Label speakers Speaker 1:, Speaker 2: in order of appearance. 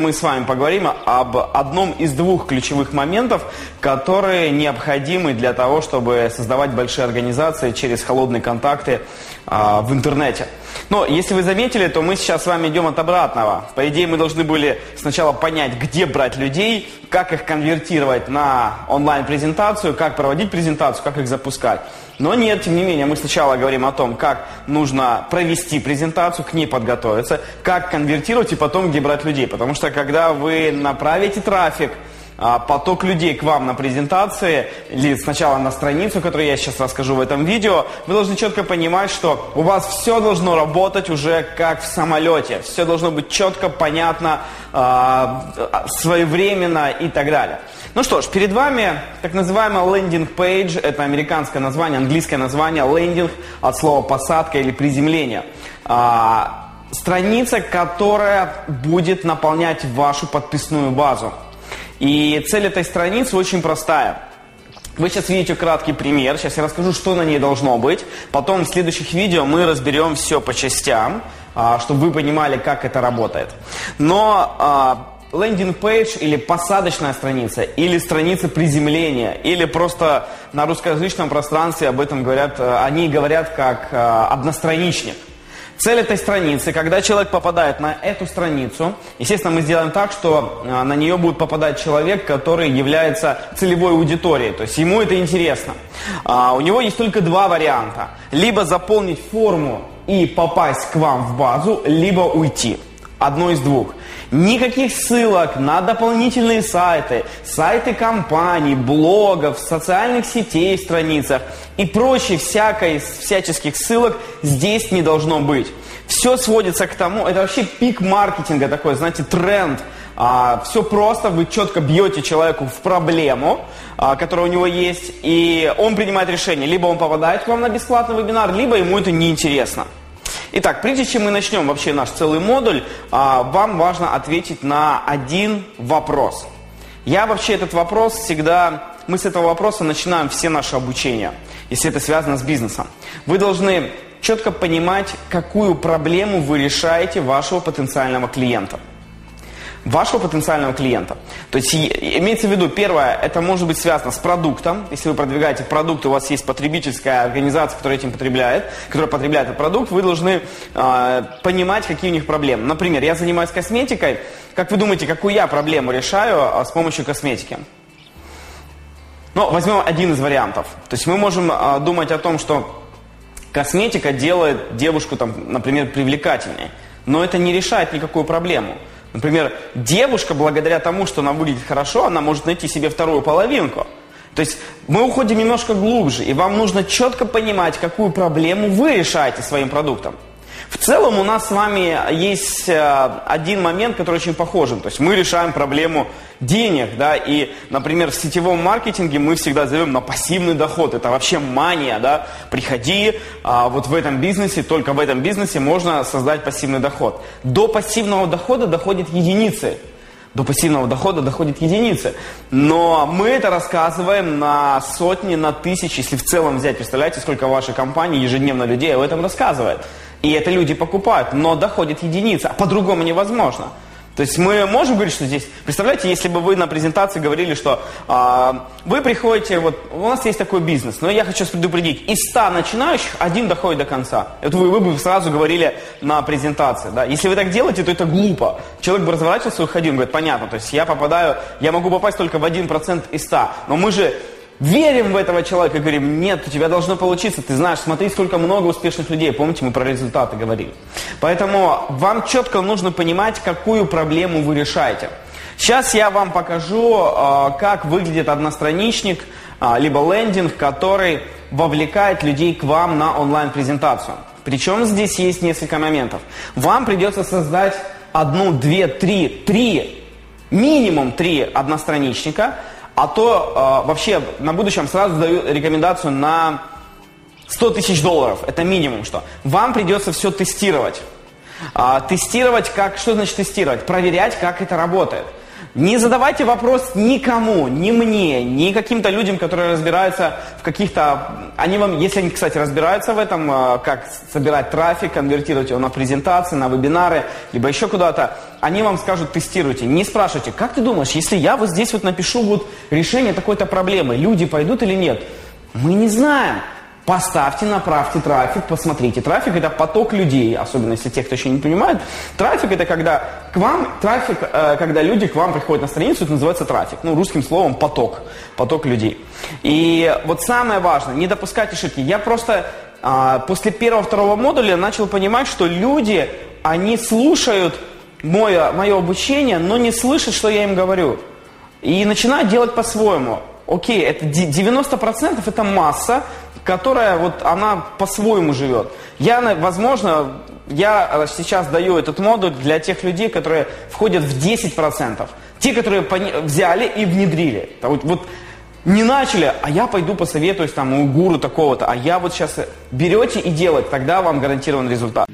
Speaker 1: Мы с вами поговорим об одном из двух ключевых моментов, которые необходимы для того, чтобы создавать большие организации через холодные контакты а, в интернете. Но если вы заметили, то мы сейчас с вами идем от обратного. По идее, мы должны были сначала понять, где брать людей, как их конвертировать на онлайн-презентацию, как проводить презентацию, как их запускать. Но нет, тем не менее, мы сначала говорим о том, как нужно провести презентацию, к ней подготовиться, как конвертировать и потом где брать людей. Потому что когда вы направите трафик, поток людей к вам на презентации, или сначала на страницу, которую я сейчас расскажу в этом видео, вы должны четко понимать, что у вас все должно работать уже как в самолете. Все должно быть четко, понятно, а, своевременно и так далее. Ну что ж, перед вами так называемый лендинг пейдж, это американское название, английское название лендинг от слова посадка или приземление. А, страница, которая будет наполнять вашу подписную базу. И цель этой страницы очень простая. Вы сейчас видите краткий пример, сейчас я расскажу, что на ней должно быть. Потом в следующих видео мы разберем все по частям, а, чтобы вы понимали, как это работает. Но а, лендинг-пейдж или посадочная страница, или страница приземления, или просто на русскоязычном пространстве об этом говорят, э, они говорят как одностраничник. Цель этой страницы, когда человек попадает на эту страницу, естественно, мы сделаем так, что э, на нее будет попадать человек, который является целевой аудиторией, то есть ему это интересно. А, у него есть только два варианта. Либо заполнить форму и попасть к вам в базу, либо уйти. Одно из двух. Никаких ссылок на дополнительные сайты, сайты компаний, блогов, социальных сетей, страницах и прочей всякой, всяческих ссылок здесь не должно быть. Все сводится к тому, это вообще пик маркетинга такой, знаете, тренд. А, все просто, вы четко бьете человеку в проблему, а, которая у него есть, и он принимает решение. Либо он попадает к вам на бесплатный вебинар, либо ему это неинтересно. Итак, прежде чем мы начнем вообще наш целый модуль, а, вам важно ответить на один вопрос. Я вообще этот вопрос всегда, мы с этого вопроса начинаем все наши обучения, если это связано с бизнесом. Вы должны четко понимать, какую проблему вы решаете вашего потенциального клиента вашего потенциального клиента. То есть имеется в виду, первое, это может быть связано с продуктом. Если вы продвигаете продукт, у вас есть потребительская организация, которая этим потребляет, которая потребляет этот продукт, вы должны э, понимать, какие у них проблемы. Например, я занимаюсь косметикой. Как вы думаете, какую я проблему решаю а, с помощью косметики? Ну, возьмем один из вариантов. То есть мы можем э, думать о том, что косметика делает девушку, там, например, привлекательнее. Но это не решает никакую проблему. Например, девушка, благодаря тому, что она выглядит хорошо, она может найти себе вторую половинку. То есть мы уходим немножко глубже, и вам нужно четко понимать, какую проблему вы решаете своим продуктом. В целом у нас с вами есть э, один момент, который очень похожен. То есть мы решаем проблему денег, да, и, например, в сетевом маркетинге мы всегда зовем на пассивный доход. Это вообще мания, да. Приходи, а, вот в этом бизнесе, только в этом бизнесе можно создать пассивный доход. До пассивного дохода доходят единицы до пассивного дохода доходит единицы. Но мы это рассказываем на сотни, на тысячи, если в целом взять, представляете, сколько вашей компании ежедневно людей об этом рассказывает. И это люди покупают, но доходит единица, а по-другому невозможно. То есть мы можем говорить, что здесь, представляете, если бы вы на презентации говорили, что а, вы приходите, вот у нас есть такой бизнес, но я хочу предупредить, из 100 начинающих один доходит до конца. Это вы, вы бы сразу говорили на презентации. Да? Если вы так делаете, то это глупо. Человек бы разворачивался и уходил, говорит, понятно, то есть я попадаю, я могу попасть только в 1% из 100, но мы же верим в этого человека говорим, нет, у тебя должно получиться, ты знаешь, смотри, сколько много успешных людей, помните, мы про результаты говорили. Поэтому вам четко нужно понимать, какую проблему вы решаете. Сейчас я вам покажу, а, как выглядит одностраничник, а, либо лендинг, который вовлекает людей к вам на онлайн-презентацию. Причем здесь есть несколько моментов. Вам придется создать одну, две, три, три, минимум три одностраничника – а то э, вообще на будущем сразу даю рекомендацию на 100 тысяч долларов. Это минимум что. Вам придется все тестировать. А, тестировать, как, что значит тестировать? Проверять, как это работает. Не задавайте вопрос никому, ни мне, ни каким-то людям, которые разбираются в каких-то... Они вам, если они, кстати, разбираются в этом, э, как собирать трафик, конвертировать его на презентации, на вебинары, либо еще куда-то, они вам скажут, тестируйте. Не спрашивайте, как ты думаешь, если я вот здесь вот напишу вот решение такой-то проблемы, люди пойдут или нет? Мы не знаем. Поставьте, направьте трафик, посмотрите. Трафик это поток людей, особенно если те, кто еще не понимает. Трафик это когда к вам, трафик, э, когда люди к вам приходят на страницу, это называется трафик. Ну, русским словом поток, поток людей. И вот самое важное, не допускать ошибки. Я просто э, после первого-второго модуля начал понимать, что люди, они слушают мое, мое обучение, но не слышат, что я им говорю. И начинают делать по-своему. Окей, это 90% это масса, которая вот она по-своему живет. Я, возможно, я сейчас даю этот модуль для тех людей, которые входят в 10%. Те, которые взяли и внедрили. Вот, вот не начали, а я пойду посоветуюсь там у гуру такого-то, а я вот сейчас берете и делать, тогда вам гарантирован результат.